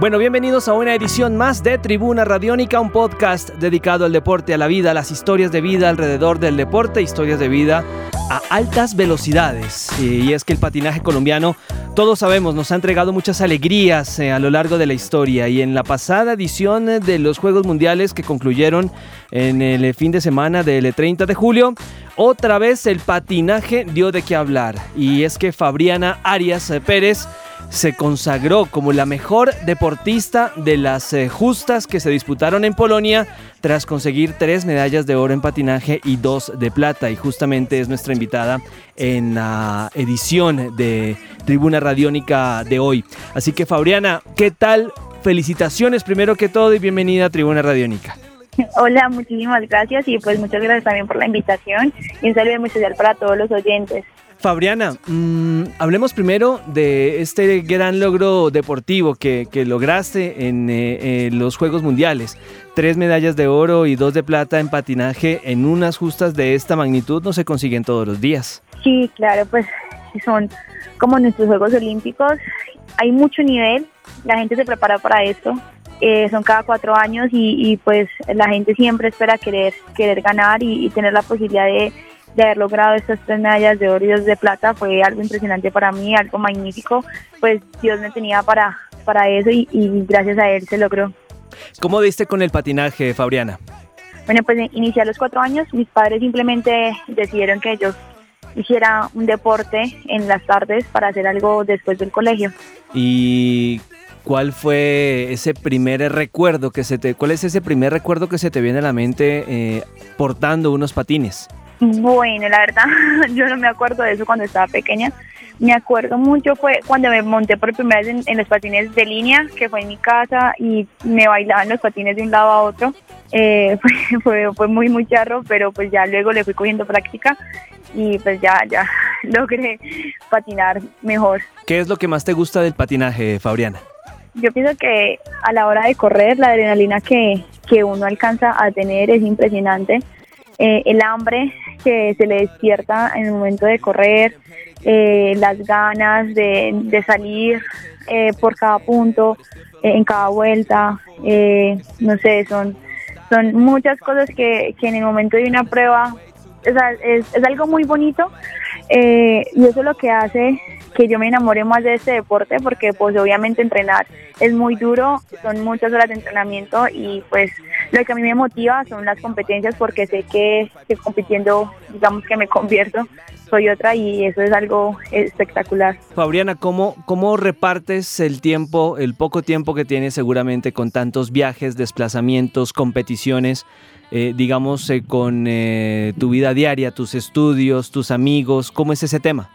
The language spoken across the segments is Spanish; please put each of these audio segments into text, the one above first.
Bueno, bienvenidos a una edición más de Tribuna Radiónica, un podcast dedicado al deporte, a la vida, a las historias de vida alrededor del deporte, historias de vida a altas velocidades. Y es que el patinaje colombiano, todos sabemos, nos ha entregado muchas alegrías eh, a lo largo de la historia. Y en la pasada edición de los Juegos Mundiales que concluyeron en el fin de semana del 30 de julio, otra vez el patinaje dio de qué hablar. Y es que Fabriana Arias Pérez se consagró como la mejor deportista de las eh, justas que se disputaron en Polonia tras conseguir tres medallas de oro en patinaje y dos de plata. Y justamente es nuestra invitada en la edición de Tribuna Radiónica de hoy. Así que Fabriana, ¿qué tal? Felicitaciones primero que todo y bienvenida a Tribuna Radiónica. Hola, muchísimas gracias y pues muchas gracias también por la invitación y un saludo muy especial para todos los oyentes. Fabriana, mm, hablemos primero de este gran logro deportivo que, lograste en eh, los Juegos Mundiales. Tres medallas de oro y dos de plata en patinaje en unas justas de esta magnitud no se consiguen todos los días. Sí, claro, pues son como nuestros Juegos Olímpicos. Hay mucho nivel, la gente se prepara para esto. Eh, son cada cuatro años y, pues la gente siempre espera querer, querer ganar y tener la posibilidad de de haber logrado estas tres medallas de oro y dos de plata fue algo impresionante para mí, algo magnífico. Pues Dios me tenía para, para eso y, gracias a él se logró. ¿Cómo diste con el patinaje, Fabriana? Bueno, pues inicié a los cuatro años. Mis padres simplemente decidieron que yo hiciera un deporte en las tardes para hacer algo después del colegio. ¿Y cuál fue ese primer recuerdo que se te, cuál es ese primer recuerdo que se te viene a la mente eh, portando unos patines? Bueno, la verdad, yo no me acuerdo de eso cuando estaba pequeña. Me acuerdo mucho fue cuando me monté por primera vez en, los patines de línea, que fue en mi casa y me bailaban los patines de un lado a otro. Eh, fue, fue, muy, muy charro, pero pues ya luego le fui cogiendo práctica y pues ya, ya logré patinar mejor. ¿Qué es lo que más te gusta del patinaje, Fabriana? Yo pienso que a la hora de correr, la adrenalina que, que uno alcanza a tener es impresionante. Eh, el hambre que se le despierta en el momento de correr, eh, las ganas de, salir eh, por cada punto, eh, en cada vuelta, no sé, son, son muchas cosas que, en el momento de una prueba es, es algo muy bonito y eso es lo que hace que yo me enamoré más de este deporte porque pues obviamente entrenar es muy duro, son muchas horas de entrenamiento y pues lo que a mí me motiva son las competencias porque sé que, compitiendo, digamos que me convierto, soy otra y eso es algo espectacular. Fabriana, ¿cómo, ¿cómo repartes el tiempo, el poco tiempo que tienes seguramente con tantos viajes, desplazamientos, competiciones? Eh, digamos, eh, con eh, tu vida diaria, tus estudios, tus amigos, ¿cómo es ese tema?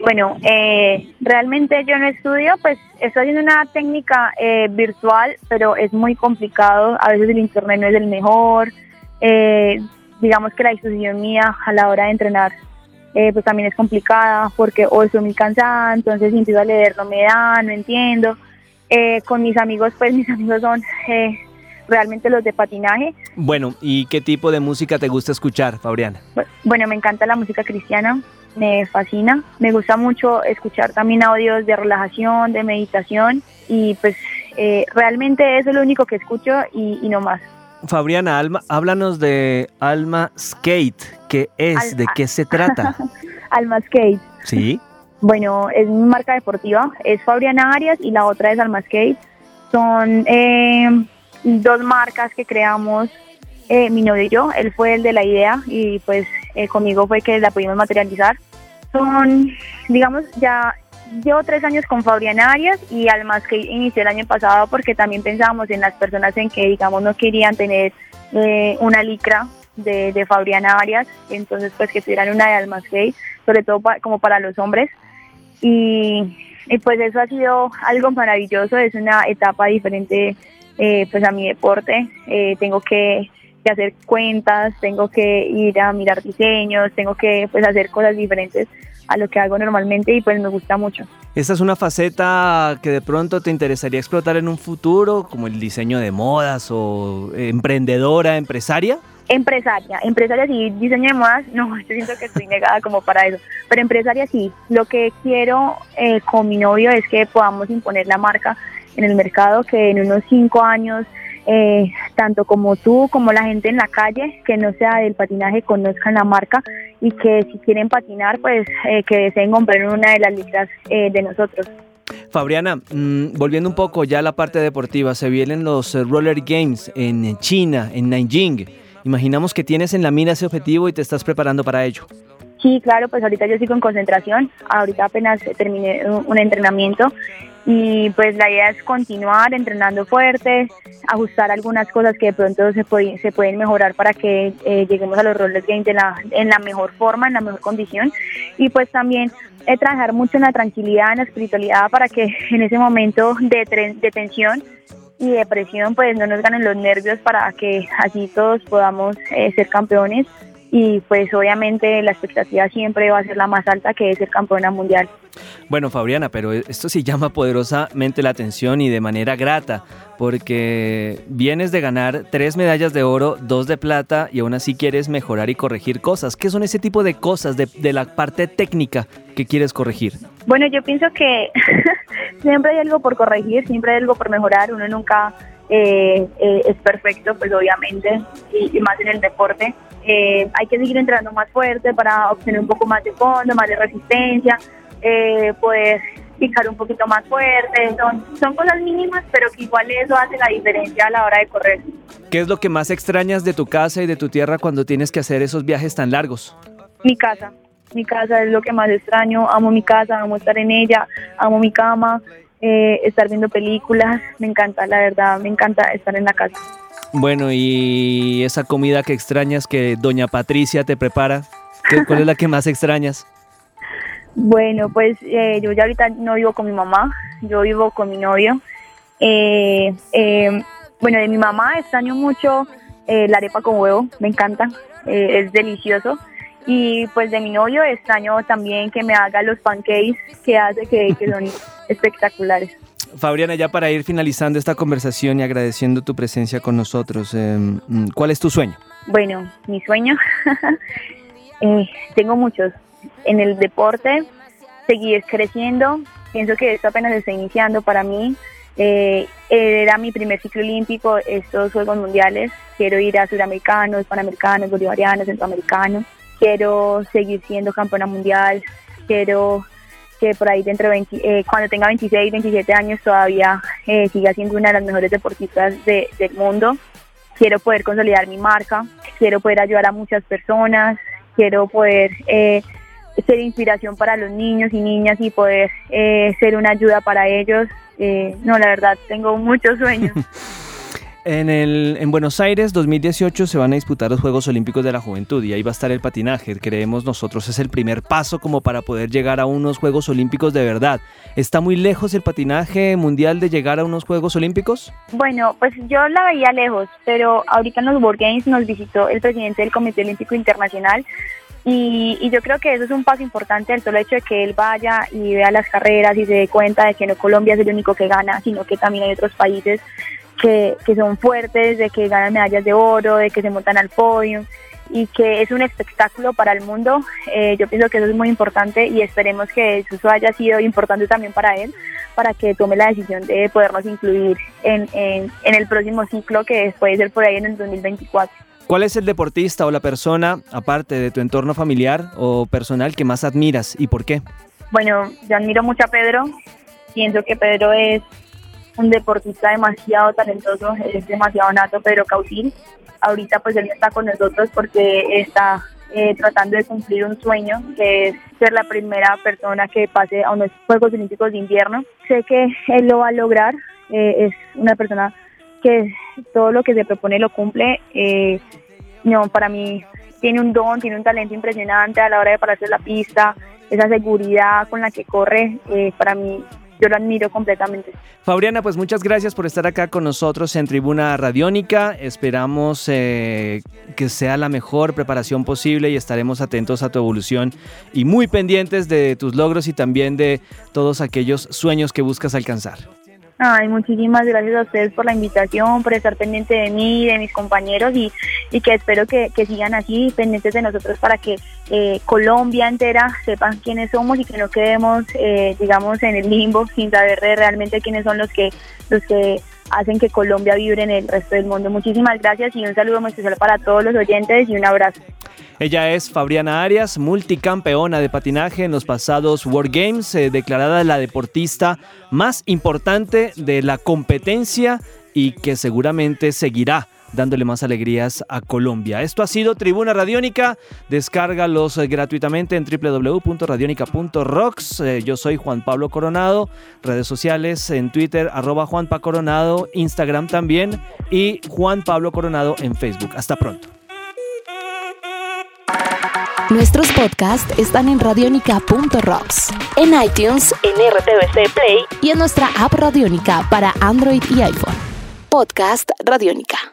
Bueno, eh, realmente yo no estudio, pues estoy haciendo una técnica eh, virtual, pero es muy complicado. A veces el internet no es el mejor. Eh, digamos que la disposición mía a la hora de entrenar, pues también es complicada porque hoy estoy muy cansada, entonces si empiezo a leer no me da, no entiendo. con mis amigos, pues mis amigos son realmente los de patinaje. Bueno, ¿y qué tipo de música te gusta escuchar, Fabriana? Bueno, me encanta la música cristiana me fascina. Me gusta mucho escuchar también audios de relajación, de meditación y pues eh, realmente eso es lo único que escucho y, no más. Fabriana, Alma, háblanos de Alma Skate. ¿Qué es? ¿De qué se trata? Alma Skate. Sí. Bueno, es mi marca deportiva. Es Fabriana Arias y la otra es Alma Skate. Son eh, dos marcas que creamos eh, mi novio y yo. Él fue el de la idea y pues conmigo fue que la pudimos materializar son, digamos, ya llevo tres años con Fabriana Arias y además que inicié el año pasado porque también pensábamos en las personas en que, digamos, no querían tener eh, una licra de, de, Fabriana Arias, entonces pues que tuvieran una de Almas Gay, sobre todo como para los hombres. Y, pues eso ha sido algo maravilloso, es una etapa diferente eh, pues a mi deporte. Eh, tengo que que hacer cuentas, tengo que ir a mirar diseños, tengo que pues hacer cosas diferentes a lo que hago normalmente y pues me gusta mucho. ¿Esta es una faceta que de pronto te interesaría explotar en un futuro, como el diseño de modas o emprendedora, empresaria? Empresaria, empresaria sí, diseño de modas, no, yo siento que estoy negada como para eso, pero empresaria sí. Lo que quiero eh, con mi novio es que podamos imponer la marca en el mercado, que en unos cinco años, eh, tanto como tú como la gente en la calle, que no sea del patinaje, conozcan la marca y que si quieren patinar, pues eh, que deseen comprar una de las listas de nosotros. Fabriana, mm, volviendo un poco ya a la parte deportiva, se vienen los Roller Games en China, en Nanjing. Imaginamos que tienes en la mira ese objetivo y te estás preparando para ello. Sí, claro, pues ahorita yo sigo en concentración, ahorita apenas terminé un entrenamiento y pues la idea es continuar entrenando fuerte, ajustar algunas cosas que de pronto se, pueden mejorar para que eh, lleguemos a los roles en la, en la mejor forma, en la mejor condición. Y pues también eh, trabajar mucho en la tranquilidad, en la espiritualidad para que en ese momento de, de tensión y depresión pues no nos ganen los nervios para que así todos podamos eh, ser campeones y pues obviamente la expectativa siempre va a ser la más alta que es ser campeona mundial. Bueno, Fabriana, pero esto sí llama poderosamente la atención y de manera grata, porque vienes de ganar tres medallas de oro, dos de plata y aún así quieres mejorar y corregir cosas. ¿Qué son ese tipo de cosas de, de la parte técnica que quieres corregir? Bueno, yo pienso que siempre hay algo por corregir, siempre hay algo por mejorar, uno nunca eh, eh, es perfecto, pues obviamente, y, más en el deporte. Eh, hay que seguir entrenando más fuerte para obtener un poco más de fondo, más de resistencia, poder picar un poquito más fuerte. Son, son cosas mínimas, pero que igual eso hace la diferencia a la hora de correr. ¿Qué es lo que más extrañas de tu casa y de tu tierra cuando tienes que hacer esos viajes tan largos? Mi casa. Mi casa es lo que más extraño. Amo mi casa, amo estar en ella, amo mi cama, eh, estar viendo películas. Me encanta, la verdad, me encanta estar en la casa. Bueno, y esa comida que extrañas que doña Patricia te prepara, ¿cuál es la que más extrañas? Bueno, pues eh, yo ya ahorita no vivo con mi mamá, yo vivo con mi novio. Eh, bueno, de mi mamá extraño mucho la arepa con huevo, me encanta, es delicioso. Y pues de mi novio extraño también que me haga los pancakes que hace que, son espectaculares. Fabriana, ya para ir finalizando esta conversación y agradeciendo tu presencia con nosotros, em, ¿cuál es tu sueño? Bueno, mi sueño, eh, tengo muchos. En el deporte, seguir creciendo. Pienso que esto apenas está iniciando para mí. Eh, era mi primer ciclo olímpico, estos Juegos Mundiales. Quiero ir a Sudamericanos, Panamericanos, Bolivarianos, Centroamericanos quiero seguir siendo campeona mundial, quiero que por ahí dentro de eh, cuando tenga 26, 27 años todavía eh, siga siendo una de las mejores deportistas del mundo. Quiero poder consolidar mi marca, quiero poder ayudar a muchas personas, quiero poder eh, ser inspiración para los niños y niñas y poder ser una ayuda para ellos. no, la verdad, tengo muchos sueños. En, el, en Buenos Aires 2018 se van a disputar los Juegos Olímpicos de la Juventud y ahí va a estar el patinaje. Creemos nosotros es el primer paso como para poder llegar a unos Juegos Olímpicos de verdad. ¿Está muy lejos el patinaje mundial de llegar a unos Juegos Olímpicos? Bueno, pues yo la veía lejos, pero ahorita en los World Games nos visitó el presidente del Comité Olímpico Internacional y, y, yo creo que eso es un paso importante, el solo hecho de que él vaya y vea las carreras y se dé cuenta de que no Colombia es el único que gana, sino que también hay otros países que, son fuertes, de que ganan medallas de oro, de que se montan al podio y que es un espectáculo para el mundo. Eh, yo pienso que eso es muy importante y esperemos que eso haya sido importante también para él, para que tome la decisión de podernos incluir en, en, en el próximo ciclo que puede ser por ahí en el 2024. ¿Cuál es el deportista o la persona, aparte de tu entorno familiar o personal, que más admiras y por qué? Bueno, yo admiro mucho a Pedro. Pienso que Pedro es un deportista demasiado talentoso, es demasiado nato, Pedro Cautil. Ahorita pues él está con nosotros porque está eh, tratando de cumplir un sueño, que es ser la primera persona que pase a unos Juegos Olímpicos de invierno. Sé que él lo va a lograr, eh, es una persona que todo lo que se propone lo cumple. Eh, no, para mí tiene un don, tiene un talento impresionante a la hora de pararse la pista, esa seguridad con la que corre, para mí yo lo admiro completamente. Fabriana, pues muchas gracias por estar acá con nosotros en Tribuna Radiónica. Esperamos eh, que sea la mejor preparación posible y estaremos atentos a tu evolución y muy pendientes de tus logros y también de todos aquellos sueños que buscas alcanzar. Ay, muchísimas gracias a ustedes por la invitación, por estar pendiente de mí, de mis compañeros y, y que espero que, que, sigan así, pendientes de nosotros para que eh, Colombia entera sepan quiénes somos y que no quedemos, eh, digamos, en el limbo sin saber realmente quiénes son los que, los que hacen que Colombia vibre en el resto del mundo. Muchísimas gracias y un saludo muy especial para todos los oyentes y un abrazo. Ella es Fabriana Arias, multicampeona de patinaje en los pasados World Games, eh, declarada la deportista más importante de la competencia y que seguramente seguirá dándole más alegrías a Colombia. Esto ha sido Tribuna Radiónica. Descárgalos eh, gratuitamente en www.radionica.rocks. Eh, yo soy Juan Pablo Coronado. Redes sociales en Twitter, arroba Juan Coronado, Instagram también y Juan Pablo Coronado en Facebook. Hasta pronto. Nuestros podcasts están en radionica.rocks, en iTunes, en RTVC Play y en nuestra app Radionica para Android y iPhone. Podcast Radionica.